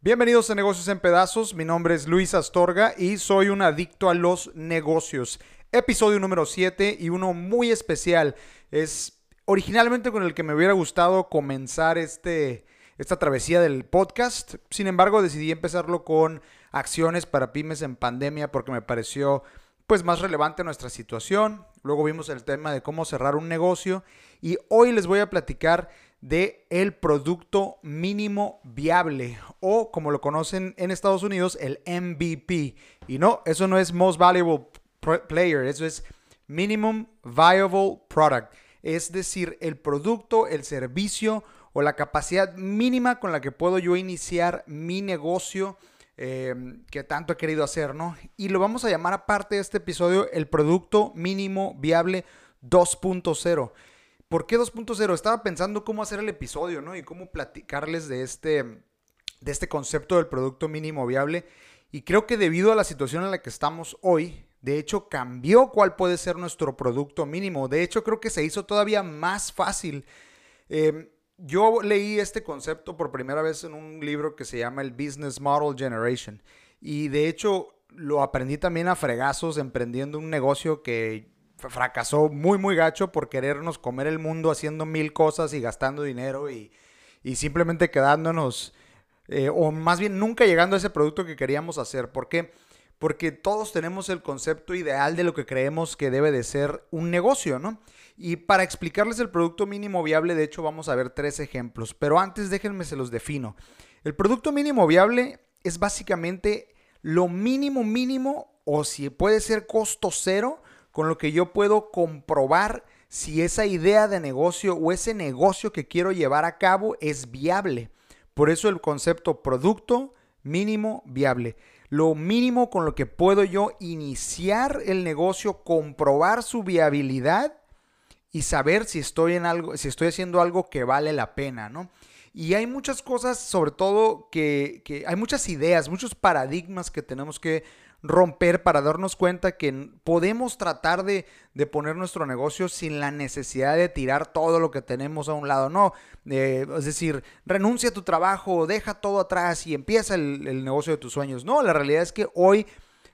Bienvenidos a Negocios en Pedazos, mi nombre es Luis Astorga y soy un adicto a los negocios. Episodio número 7 y uno muy especial. Es originalmente con el que me hubiera gustado comenzar este, esta travesía del podcast. Sin embargo, decidí empezarlo con acciones para pymes en pandemia porque me pareció pues más relevante nuestra situación. Luego vimos el tema de cómo cerrar un negocio y hoy les voy a platicar de el producto mínimo viable o como lo conocen en Estados Unidos el MVP. Y no, eso no es most valuable player, eso es minimum viable product. Es decir, el producto, el servicio o la capacidad mínima con la que puedo yo iniciar mi negocio eh, que tanto he querido hacer, ¿no? Y lo vamos a llamar aparte de este episodio el producto mínimo viable 2.0. ¿Por qué 2.0? Estaba pensando cómo hacer el episodio, ¿no? Y cómo platicarles de este, de este concepto del producto mínimo viable. Y creo que debido a la situación en la que estamos hoy, de hecho cambió cuál puede ser nuestro producto mínimo. De hecho creo que se hizo todavía más fácil. Em, yo leí este concepto por primera vez en un libro que se llama el Business Model Generation. Y de hecho lo aprendí también a fregazos emprendiendo un negocio que fracasó muy, muy gacho por querernos comer el mundo haciendo mil cosas y gastando dinero y, simplemente quedándonos, eh, o más bien nunca llegando a ese producto que queríamos hacer. ¿Por qué? Porque todos tenemos el concepto ideal de lo que creemos que debe de ser un negocio, ¿no? Y para explicarles el producto mínimo viable, de hecho, vamos a ver tres ejemplos. Pero antes déjenme se los defino. El producto mínimo viable es básicamente lo mínimo mínimo, o si puede ser costo cero, con lo que yo puedo comprobar si esa idea de negocio o ese negocio que quiero llevar a cabo es viable. Por eso el concepto producto mínimo viable. Lo mínimo con lo que puedo yo iniciar el negocio, comprobar su viabilidad y saber si estoy en algo, si estoy haciendo algo que vale la pena, ¿no? Y hay muchas cosas, sobre todo, que, que hay muchas ideas, muchos paradigmas que tenemos que romper para darnos cuenta que podemos tratar de, poner nuestro negocio sin la necesidad de tirar todo lo que tenemos a un lado. No, es decir, renuncia a tu trabajo, deja todo atrás y empieza el, negocio de tus sueños. No, la realidad es que hoy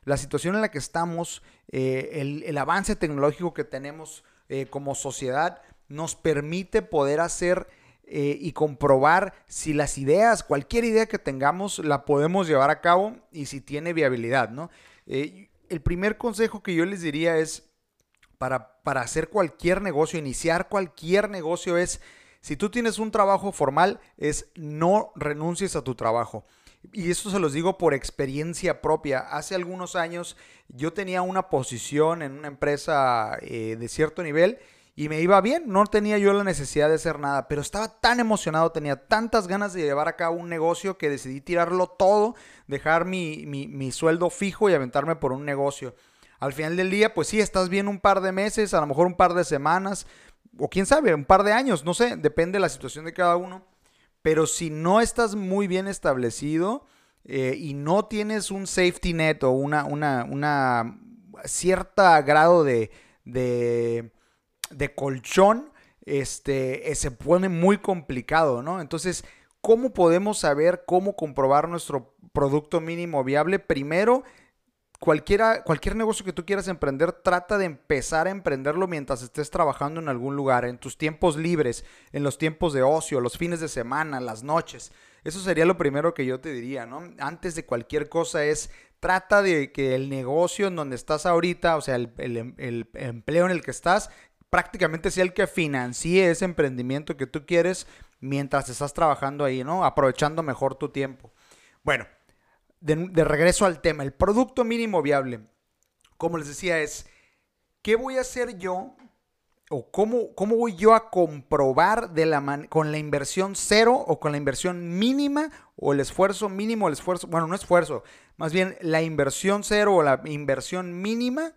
la situación en la que estamos, eh, el, avance tecnológico que tenemos eh, como sociedad nos permite poder hacer eh, y comprobar si las ideas, cualquier idea que tengamos, la podemos llevar a cabo y si tiene viabilidad, ¿no? Eh, el primer consejo que yo les diría es, para, para hacer cualquier negocio, iniciar cualquier negocio es, si tú tienes un trabajo formal, es no renuncies a tu trabajo. Y eso se los digo por experiencia propia. Hace algunos años yo tenía una posición en una empresa eh, de cierto nivel y me iba bien, no tenía yo la necesidad de hacer nada, pero estaba tan emocionado, tenía tantas ganas de llevar a cabo un negocio que decidí tirarlo todo, dejar mi, mi, sueldo fijo y aventarme por un negocio. Al final del día, pues sí, estás bien un par de meses, a lo mejor un par de semanas, o quién sabe, un par de años, no sé, depende de la situación de cada uno. Pero si no estás muy bien establecido eh, y no tienes un safety net o una, una, una cierta grado de, de de colchón, este, eh, se pone muy complicado, ¿no? Entonces, ¿cómo podemos saber cómo comprobar nuestro producto mínimo viable? Primero, cualquiera, cualquier negocio que tú quieras emprender, trata de empezar a emprenderlo mientras estés trabajando en algún lugar, en tus tiempos libres, en los tiempos de ocio, los fines de semana, las noches. Eso sería lo primero que yo te diría, ¿no? Antes de cualquier cosa es trata de que el negocio en donde estás ahorita, o sea, el, el, empleo en el que estás, prácticamente sea el que financie ese emprendimiento que tú quieres mientras estás trabajando ahí, ¿no? Aprovechando mejor tu tiempo. Bueno, de, regreso al tema, el producto mínimo viable, como les decía, es, ¿qué voy a hacer yo? ¿O cómo, cómo voy yo a comprobar de la con la inversión cero o con la inversión mínima o el esfuerzo mínimo, el esfuerzo, bueno, no esfuerzo, más bien la inversión cero o la inversión mínima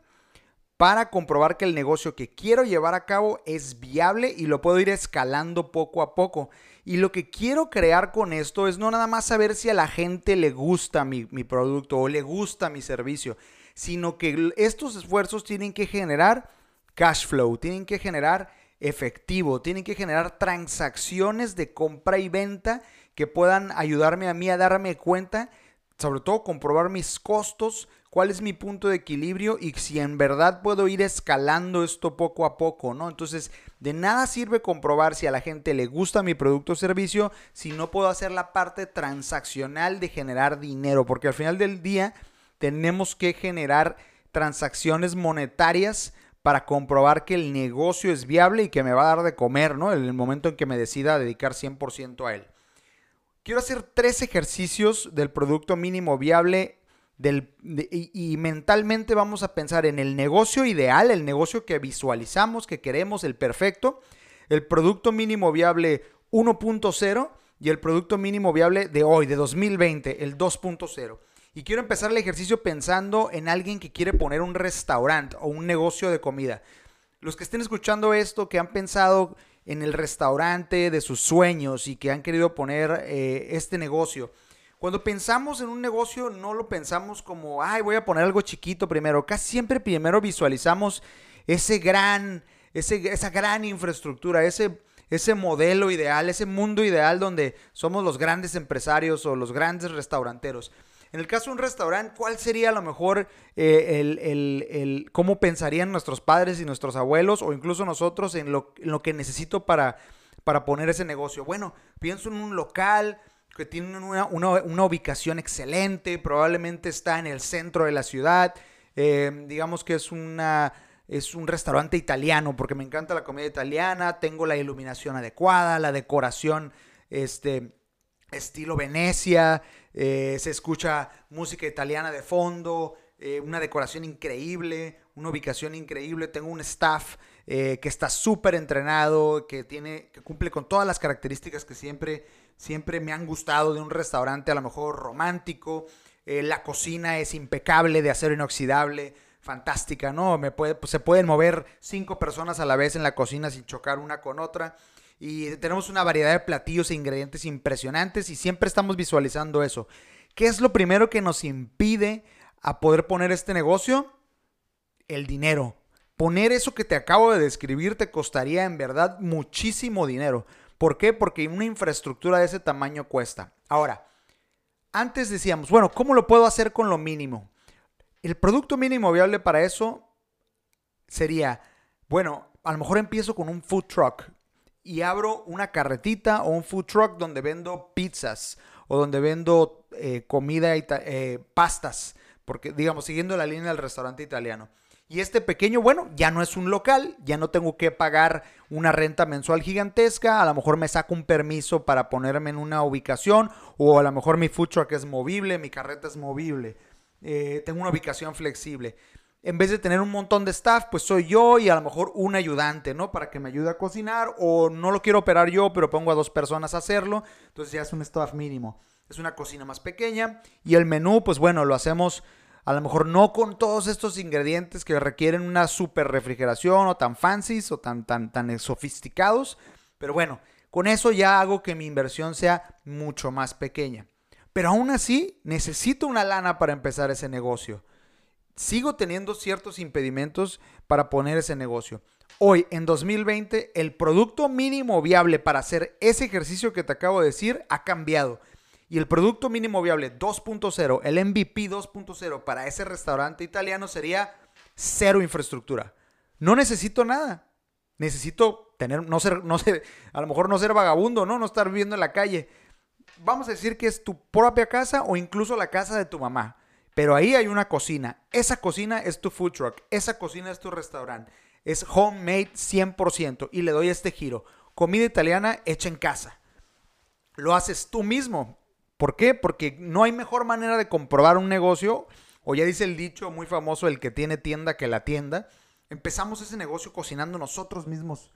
para comprobar que el negocio que quiero llevar a cabo es viable y lo puedo ir escalando poco a poco. Y lo que quiero crear con esto es no nada más saber si a la gente le gusta mi, producto o le gusta mi servicio, sino que estos esfuerzos tienen que generar cash flow, tienen que generar efectivo, tienen que generar transacciones de compra y venta que puedan ayudarme a mí a darme cuenta, sobre todo comprobar mis costos, cuál es mi punto de equilibrio y si en verdad puedo ir escalando esto poco a poco, ¿no? Entonces, de nada sirve comprobar si a la gente le gusta mi producto o servicio si no puedo hacer la parte transaccional de generar dinero, porque al final del día tenemos que generar transacciones monetarias para comprobar que el negocio es viable y que me va a dar de comer, ¿no? En el momento en que me decida dedicar 100% a él. Quiero hacer tres ejercicios del producto mínimo viable del, y, mentalmente vamos a pensar en el negocio ideal, el negocio que visualizamos, que queremos, el perfecto, el producto mínimo viable 1.0 y el producto mínimo viable de hoy, de 2020, el 2.0. Y quiero empezar el ejercicio pensando en alguien que quiere poner un restaurante o un negocio de comida. Los que estén escuchando esto, que han pensado en el restaurante de sus sueños y que han querido poner eh, este negocio. Cuando pensamos en un negocio no lo pensamos como, ay, voy a poner algo chiquito primero. Casi siempre primero visualizamos ese gran, ese, esa gran infraestructura, ese, ese modelo ideal, ese mundo ideal donde somos los grandes empresarios o los grandes restauranteros. En el caso de un restaurante, ¿cuál sería a lo mejor eh, el, cómo pensarían nuestros padres y nuestros abuelos o incluso nosotros en lo, que necesito para, para poner ese negocio? Bueno, pienso en un local que tiene una, ubicación excelente, probablemente está en el centro de la ciudad, eh, digamos que es una es un restaurante italiano porque me encanta la comida italiana, tengo la iluminación adecuada, la decoración este estilo Venecia, eh, se escucha música italiana de fondo, eh, una decoración increíble, una ubicación increíble, tengo un staff que está súper entrenado, que, tiene, que cumple con todas las características que siempre, siempre me han gustado de un restaurante a lo mejor romántico, la cocina es impecable, de acero inoxidable, fantástica, ¿no? Pues, se pueden mover cinco personas a la vez en la cocina sin chocar una con otra y tenemos una variedad de platillos e ingredientes impresionantes y siempre estamos visualizando eso. ¿Qué es lo primero que nos impide a poder poner este negocio? El dinero. Poner eso que te acabo de describir te costaría en verdad muchísimo dinero. ¿Por qué? Porque una infraestructura de ese tamaño cuesta. Ahora, antes decíamos, bueno, ¿cómo lo puedo hacer con lo mínimo? El producto mínimo viable para eso sería, bueno, a lo mejor empiezo con un food truck y abro una carretita o un food truck donde vendo pizzas o donde vendo eh, comida, y eh, pastas, porque digamos, siguiendo la línea del restaurante italiano. Y este pequeño, bueno, ya no es un local, ya no tengo que pagar una renta mensual gigantesca, a lo mejor me saco un permiso para ponerme en una ubicación, o a lo mejor mi food truck es movible, mi carreta es movible, eh, tengo una ubicación flexible en vez de tener un montón de staff, pues soy yo y a lo mejor un ayudante, ¿no? Para que me ayude a cocinar o no lo quiero operar yo, pero pongo a dos personas a hacerlo. Entonces ya es un staff mínimo. Es una cocina más pequeña y el menú, pues bueno, lo hacemos a lo mejor no con todos estos ingredientes que requieren una super refrigeración o tan fancies o tan, tan, tan sofisticados. Pero bueno, con eso ya hago que mi inversión sea mucho más pequeña. Pero aún así, necesito una lana para empezar ese negocio sigo teniendo ciertos impedimentos para poner ese negocio. Hoy, en 2020, el producto mínimo viable para hacer ese ejercicio que te acabo de decir ha cambiado. Y el producto mínimo viable 2.0, el MVP 2.0 para ese restaurante italiano sería cero infraestructura. No necesito nada. Necesito tener, no ser, no a lo mejor no ser vagabundo, ¿no? No estar viviendo en la calle. Vamos a decir que es tu propia casa o incluso la casa de tu mamá. Pero ahí hay una cocina. Esa cocina es tu food truck. Esa cocina es tu restaurante. Es homemade 100%. Y le doy este giro. Comida italiana hecha en casa. Lo haces tú mismo. ¿Por qué? Porque no hay mejor manera de comprobar un negocio. O ya dice el dicho muy famoso, el que tiene tienda que la tienda. Empezamos ese negocio cocinando nosotros mismos.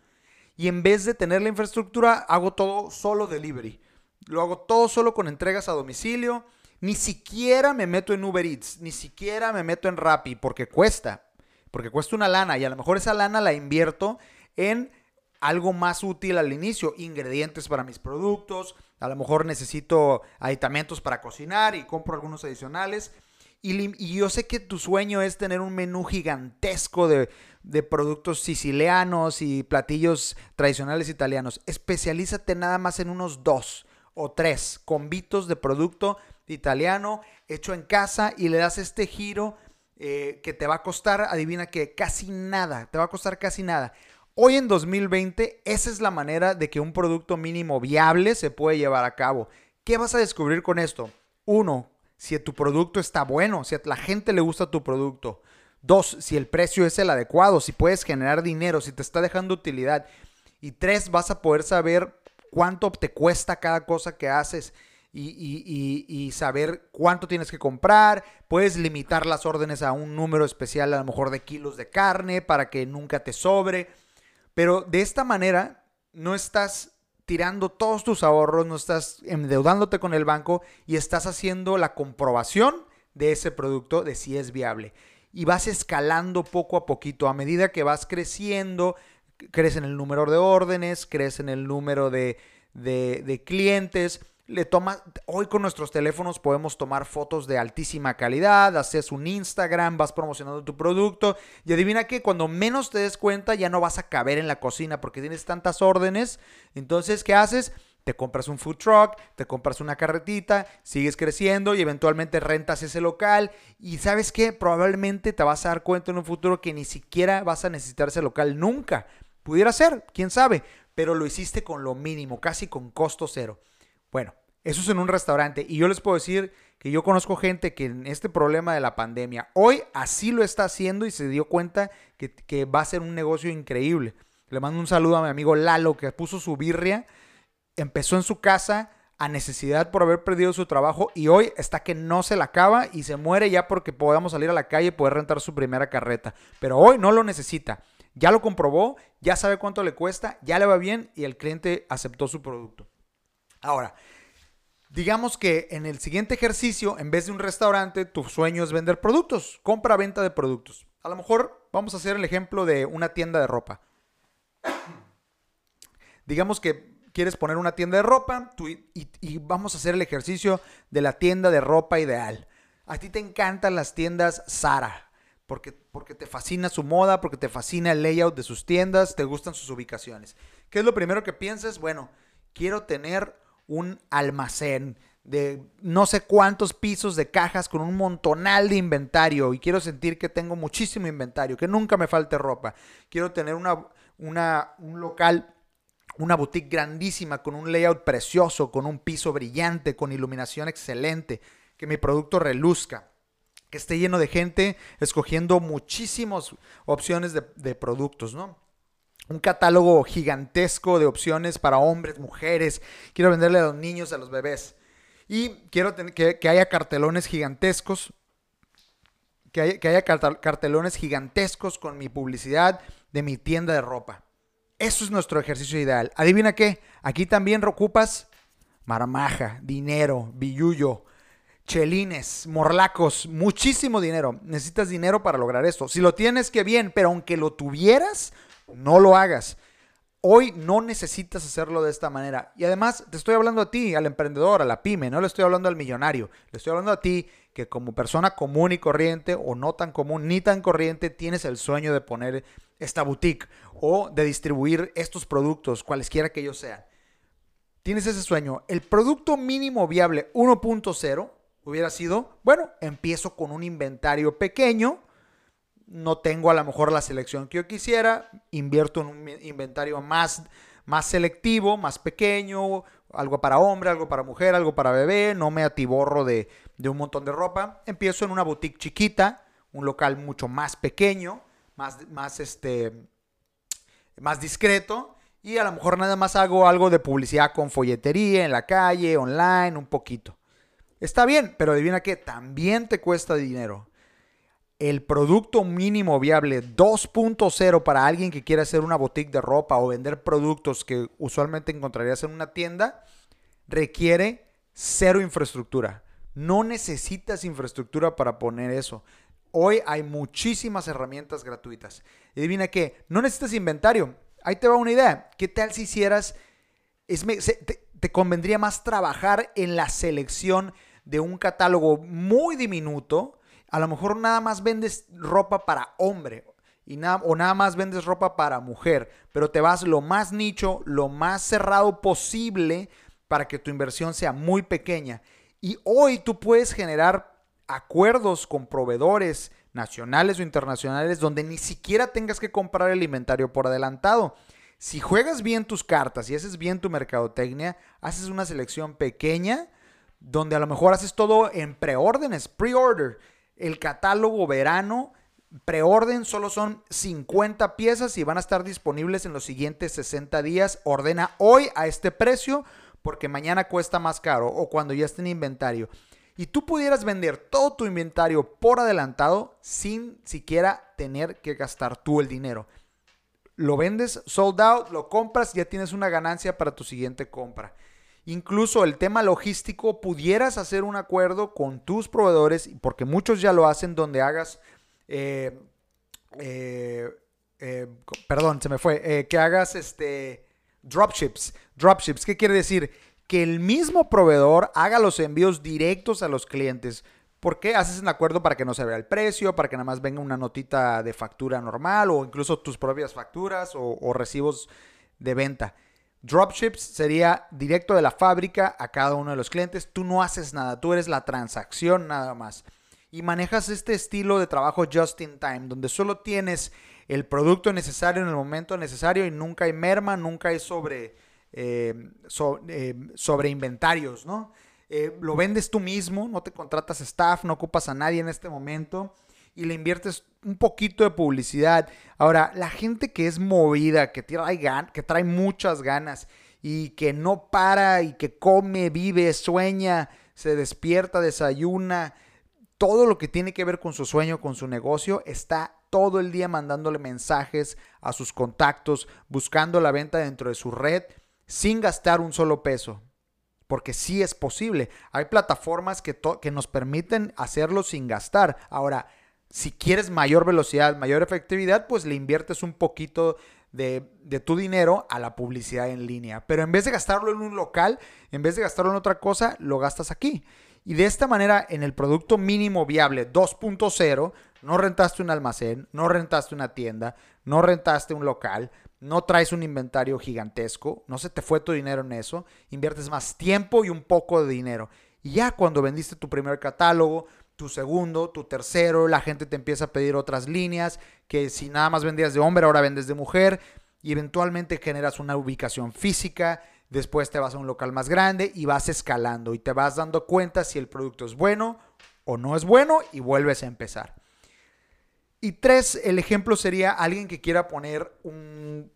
Y en vez de tener la infraestructura, hago todo solo delivery. Lo hago todo solo con entregas a domicilio ni siquiera me meto en Uber Eats, ni siquiera me meto en Rappi, porque cuesta, porque cuesta una lana y a lo mejor esa lana la invierto en algo más útil al inicio, ingredientes para mis productos, a lo mejor necesito aditamentos para cocinar y compro algunos adicionales. Y, yo sé que tu sueño es tener un menú gigantesco de, productos sicilianos y platillos tradicionales italianos. Especialízate nada más en unos dos o tres convitos de producto italiano hecho en casa y le das este giro eh, que te va a costar, adivina que casi nada, te va a costar casi nada. Hoy en 2020, esa es la manera de que un producto mínimo viable se puede llevar a cabo. ¿Qué vas a descubrir con esto? Uno, si tu producto está bueno, si a la gente le gusta tu producto. Dos, si el precio es el adecuado, si puedes generar dinero, si te está dejando utilidad. Y tres, vas a poder saber cuánto te cuesta cada cosa que haces y, saber cuánto tienes que comprar. Puedes limitar las órdenes a un número especial, a lo mejor de kilos de carne, para que nunca te sobre. Pero de esta manera no estás tirando todos tus ahorros, no estás endeudándote con el banco y estás haciendo la comprobación de ese producto de si es viable. Y vas escalando poco a poquito. A medida que vas creciendo, crees en el número de órdenes, crees en el número de, de clientes le toma, hoy con nuestros teléfonos podemos tomar fotos de altísima calidad, haces un Instagram, vas promocionando tu producto y adivina que cuando menos te des cuenta ya no vas a caber en la cocina porque tienes tantas órdenes. Entonces, ¿qué haces? Te compras un food truck, te compras una carretita, sigues creciendo y eventualmente rentas ese local. Y sabes qué, probablemente te vas a dar cuenta en un futuro que ni siquiera vas a necesitar ese local nunca. Pudiera ser, quién sabe, pero lo hiciste con lo mínimo, casi con costo cero. Bueno, eso es en un restaurante. Y yo les puedo decir que yo conozco gente que en este problema de la pandemia, hoy así lo está haciendo y se dio cuenta que, va a ser un negocio increíble. Le mando un saludo a mi amigo Lalo que puso su birria, empezó en su casa a necesidad por haber perdido su trabajo y hoy está que no se la acaba y se muere ya porque podamos salir a la calle y poder rentar su primera carreta. Pero hoy no lo necesita. Ya lo comprobó, ya sabe cuánto le cuesta, ya le va bien y el cliente aceptó su producto. Ahora, digamos que en el siguiente ejercicio, en vez de un restaurante, tu sueño es vender productos, compra-venta de productos. A lo mejor vamos a hacer el ejemplo de una tienda de ropa. digamos que quieres poner una tienda de ropa y, vamos a hacer el ejercicio de la tienda de ropa ideal. A ti te encantan las tiendas Zara, porque, porque te fascina su moda, porque te fascina el layout de sus tiendas, te gustan sus ubicaciones. ¿Qué es lo primero que piensas? Bueno, quiero tener un almacén de no sé cuántos pisos de cajas con un montonal de inventario y quiero sentir que tengo muchísimo inventario, que nunca me falte ropa. Quiero tener una, una, un local, una boutique grandísima con un layout precioso, con un piso brillante, con iluminación excelente, que mi producto reluzca que esté lleno de gente escogiendo muchísimas opciones de, de productos, ¿no? Un catálogo gigantesco de opciones para hombres, mujeres. Quiero venderle a los niños, a los bebés. Y quiero que, que, haya cartelones gigantescos. Que haya, que cartelones gigantescos con mi publicidad de mi tienda de ropa. Eso es nuestro ejercicio ideal. Adivina qué. Aquí también ocupas marmaja, dinero, billuyo, chelines, morlacos, muchísimo dinero. Necesitas dinero para lograr esto. Si lo tienes, qué bien, pero aunque lo tuvieras, no lo hagas. Hoy no necesitas hacerlo de esta manera. Y además te estoy hablando a ti, al emprendedor, a la pyme, no le estoy hablando al millonario. Le estoy hablando a ti que como persona común y corriente o no tan común ni tan corriente tienes el sueño de poner esta boutique o de distribuir estos productos, cualesquiera que ellos sean. Tienes ese sueño. El producto mínimo viable 1.0 hubiera sido, bueno, empiezo con un inventario pequeño no tengo a lo mejor la selección que yo quisiera, invierto en un inventario más, más selectivo, más pequeño, algo para hombre, algo para mujer, algo para bebé, no me atiborro de, de un montón de ropa. Empiezo en una boutique chiquita, un local mucho más pequeño, más, más, este, más discreto. Y a lo mejor nada más hago algo de publicidad con folletería en la calle, online, un poquito. Está bien, pero adivina que también te cuesta dinero el producto mínimo viable 2.0 para alguien que quiera hacer una boutique de ropa o vender productos que usualmente encontrarías en una tienda, requiere cero infraestructura. No necesitas infraestructura para poner eso. Hoy hay muchísimas herramientas gratuitas. Y adivina qué, no necesitas inventario. Ahí te va una idea. ¿Qué tal si hicieras, te, te convendría más trabajar en la selección de un catálogo muy diminuto? A lo mejor nada más vendes ropa para hombre y nada, o nada más vendes ropa para mujer, pero te vas lo más nicho, lo más cerrado posible para que tu inversión sea muy pequeña. Y hoy tú puedes generar acuerdos con proveedores nacionales o internacionales donde ni siquiera tengas que comprar el inventario por adelantado. Si juegas bien tus cartas y haces bien tu mercadotecnia, haces una selección pequeña donde a lo mejor haces todo en preórdenes, pre-order. El catálogo verano, preorden solo son 50 piezas y van a estar disponibles en los siguientes 60 días. Ordena hoy a este precio porque mañana cuesta más caro o cuando ya esté en inventario. Y tú pudieras vender todo tu inventario por adelantado sin siquiera tener que gastar tú el dinero. Lo vendes sold out, lo compras, ya tienes una ganancia para tu siguiente compra. Incluso el tema logístico, pudieras hacer un acuerdo con tus proveedores, porque muchos ya lo hacen, donde hagas, eh, eh, eh, perdón, se me fue, que hagas este dropships. Dropships, ¿qué quiere decir? Que el mismo proveedor haga los envíos directos a los clientes. ¿Por qué haces un acuerdo para que no se vea el precio, para que nada más venga una notita de factura normal o incluso tus propias facturas o recibos de venta? Dropships sería directo de la fábrica a cada uno de los clientes. Tú no haces nada, tú eres la transacción nada más. Y manejas este estilo de trabajo just in time, donde solo tienes el producto necesario en el momento necesario y nunca hay merma, nunca hay sobre, eh, eh, sobre inventarios, ¿no? Eh, lo vendes tú mismo, no te contratas staff, no ocupas a nadie en este momento y le inviertes un poquito de publicidad. Ahora, la gente que es movida, que trae, que trae muchas ganas y que no para y que come, vive, sueña, se despierta, desayuna, todo lo que tiene que ver con su sueño, con su negocio, está todo el día mandándole mensajes a sus contactos, buscando la venta dentro de su red sin gastar un solo peso. Porque sí es posible. Hay plataformas que, que nos permiten hacerlo sin gastar. Ahora, si quieres mayor velocidad, mayor efectividad, pues le inviertes un poquito de, tu dinero a la publicidad en línea. Pero en vez de gastarlo en un local, en vez de gastarlo en otra cosa, lo gastas aquí. Y de esta manera, en el producto mínimo viable 2.0, no rentaste un almacén, no rentaste una tienda, no rentaste un local, no traes un inventario gigantesco, no se te fue tu dinero en eso, inviertes más tiempo y un poco de dinero. Y ya cuando vendiste tu primer catálogo, tu segundo, tu tercero, la gente te empieza a pedir otras líneas, que si nada más vendías de hombre, ahora vendes de mujer, y eventualmente generas una ubicación física, después te vas a un local más grande y vas escalando y te vas dando cuenta si el producto es bueno o no es bueno y vuelves a empezar. Y tres, el ejemplo sería alguien que quiera poner un,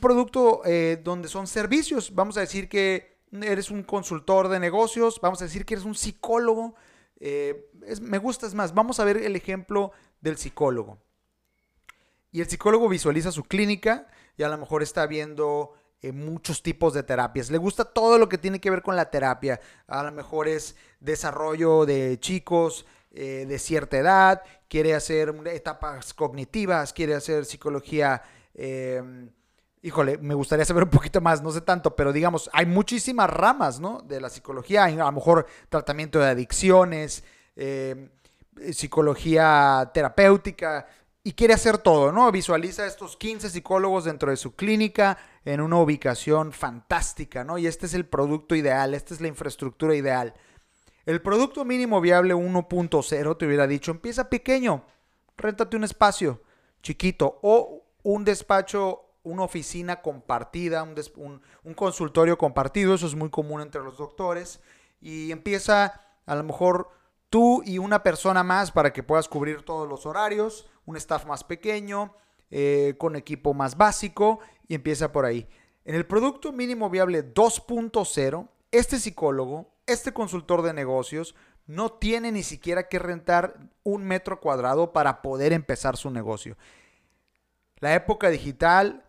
producto eh, donde son servicios. Vamos a decir que eres un consultor de negocios, vamos a decir que eres un psicólogo, eh, me gusta, es más, vamos a ver el ejemplo del psicólogo. Y el psicólogo visualiza su clínica y a lo mejor está viendo eh, muchos tipos de terapias. Le gusta todo lo que tiene que ver con la terapia. A lo mejor es desarrollo de chicos eh, de cierta edad, quiere hacer etapas cognitivas, quiere hacer psicología híjole, me gustaría saber un poquito más, no sé tanto, pero digamos, hay muchísimas ramas, ¿no? De la psicología, a lo mejor tratamiento de adicciones, eh, psicología terapéutica, y quiere hacer todo, ¿no? Visualiza estos 15 psicólogos dentro de su clínica en una ubicación fantástica, ¿no? Y este es el producto ideal, esta es la infraestructura ideal. El producto mínimo viable 1.0 te hubiera dicho, empieza pequeño, réntate un espacio chiquito o un despacho una oficina compartida, un, consultorio compartido, eso es muy común entre los doctores, y empieza a lo mejor tú y una persona más para que puedas cubrir todos los horarios, un staff más pequeño, eh, con equipo más básico, y empieza por ahí. En el producto mínimo viable 2.0, este psicólogo, este consultor de negocios, no tiene ni siquiera que rentar un metro cuadrado para poder empezar su negocio. La época digital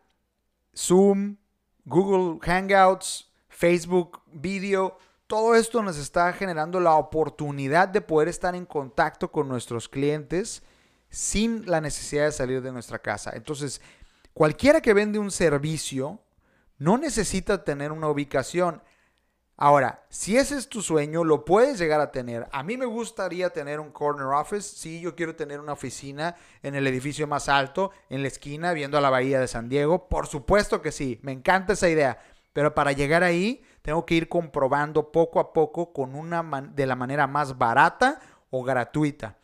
Zoom, Google Hangouts, Facebook Video, todo esto nos está generando la oportunidad de poder estar en contacto con nuestros clientes sin la necesidad de salir de nuestra casa. Entonces, cualquiera que vende un servicio no necesita tener una ubicación. Ahora, si ese es tu sueño, lo puedes llegar a tener. A mí me gustaría tener un corner office. Sí, yo quiero tener una oficina en el edificio más alto, en la esquina, viendo a la bahía de San Diego. Por supuesto que sí, me encanta esa idea. Pero para llegar ahí, tengo que ir comprobando poco a poco con una de la manera más barata o gratuita.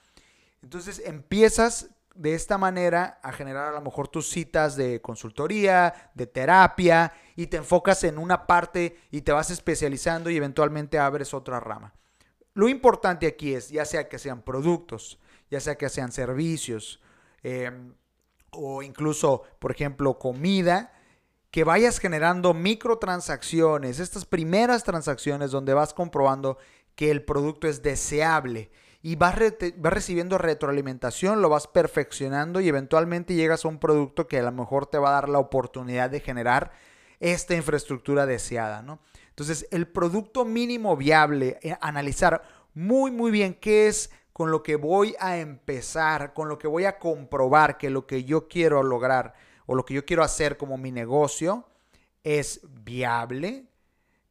Entonces empiezas de esta manera a generar a lo mejor tus citas de consultoría, de terapia, y te enfocas en una parte y te vas especializando y eventualmente abres otra rama. Lo importante aquí es, ya sea que sean productos, ya sea que sean servicios, em, o incluso, por ejemplo, comida, que vayas generando microtransacciones, estas primeras transacciones donde vas comprobando que el producto es deseable y vas, recibiendo retroalimentación, lo vas perfeccionando y eventualmente llegas a un producto que a lo mejor te va a dar la oportunidad de generar esta infraestructura deseada, ¿no? Entonces, el producto mínimo viable, eh, analizar muy, muy bien qué es con lo que voy a empezar, con lo que voy a comprobar que lo que yo quiero lograr o lo que yo quiero hacer como mi negocio es viable,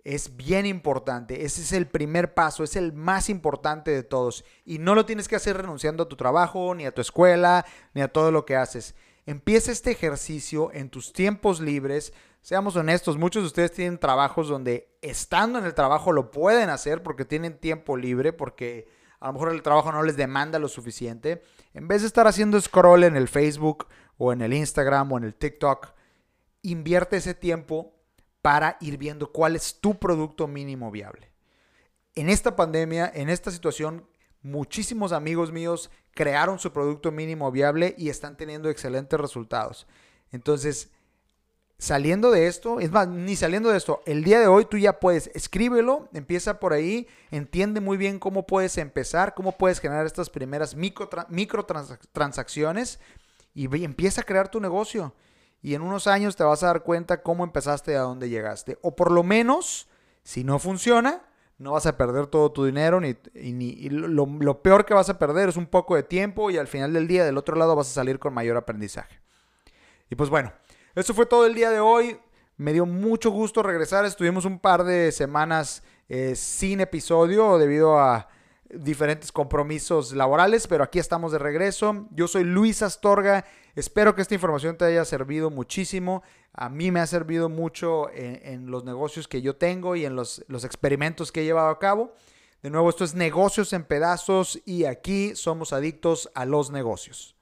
es bien importante. Ese es el primer paso, es el más importante de todos. Y no lo tienes que hacer renunciando a tu trabajo, ni a tu escuela, ni a todo lo que haces. Empieza este ejercicio en tus tiempos libres. Seamos honestos, muchos de ustedes tienen trabajos donde estando en el trabajo lo pueden hacer porque tienen tiempo libre, porque a lo mejor el trabajo no les demanda lo suficiente. En vez de estar haciendo scroll en el Facebook o en el Instagram o en el TikTok, invierte ese tiempo para ir viendo cuál es tu producto mínimo viable. En esta pandemia, en esta situación, muchísimos amigos míos crearon su producto mínimo viable y están teniendo excelentes resultados. Entonces, saliendo de esto, es más, ni saliendo de esto, el día de hoy tú ya puedes, escríbelo, empieza por ahí, entiende muy bien cómo puedes empezar, cómo puedes generar estas primeras micro, micro transacciones y empieza a crear tu negocio y en unos años te vas a dar cuenta cómo empezaste y a dónde llegaste. O por lo menos, si no funciona, no vas a perder todo tu dinero ni, ni lo, lo, peor que vas a perder es un poco de tiempo y al final del día del otro lado vas a salir con mayor aprendizaje. Y pues bueno, eso fue todo el día de hoy. Me dio mucho gusto regresar. Estuvimos un par de semanas eh, sin episodio debido a diferentes compromisos laborales, pero aquí estamos de regreso. Yo soy Luis Astorga Espero que esta información te haya servido muchísimo. A mí me ha servido mucho en, los negocios que yo tengo y en los, los experimentos que he llevado a cabo. De nuevo, esto es negocios en pedazos y aquí somos adictos a los negocios.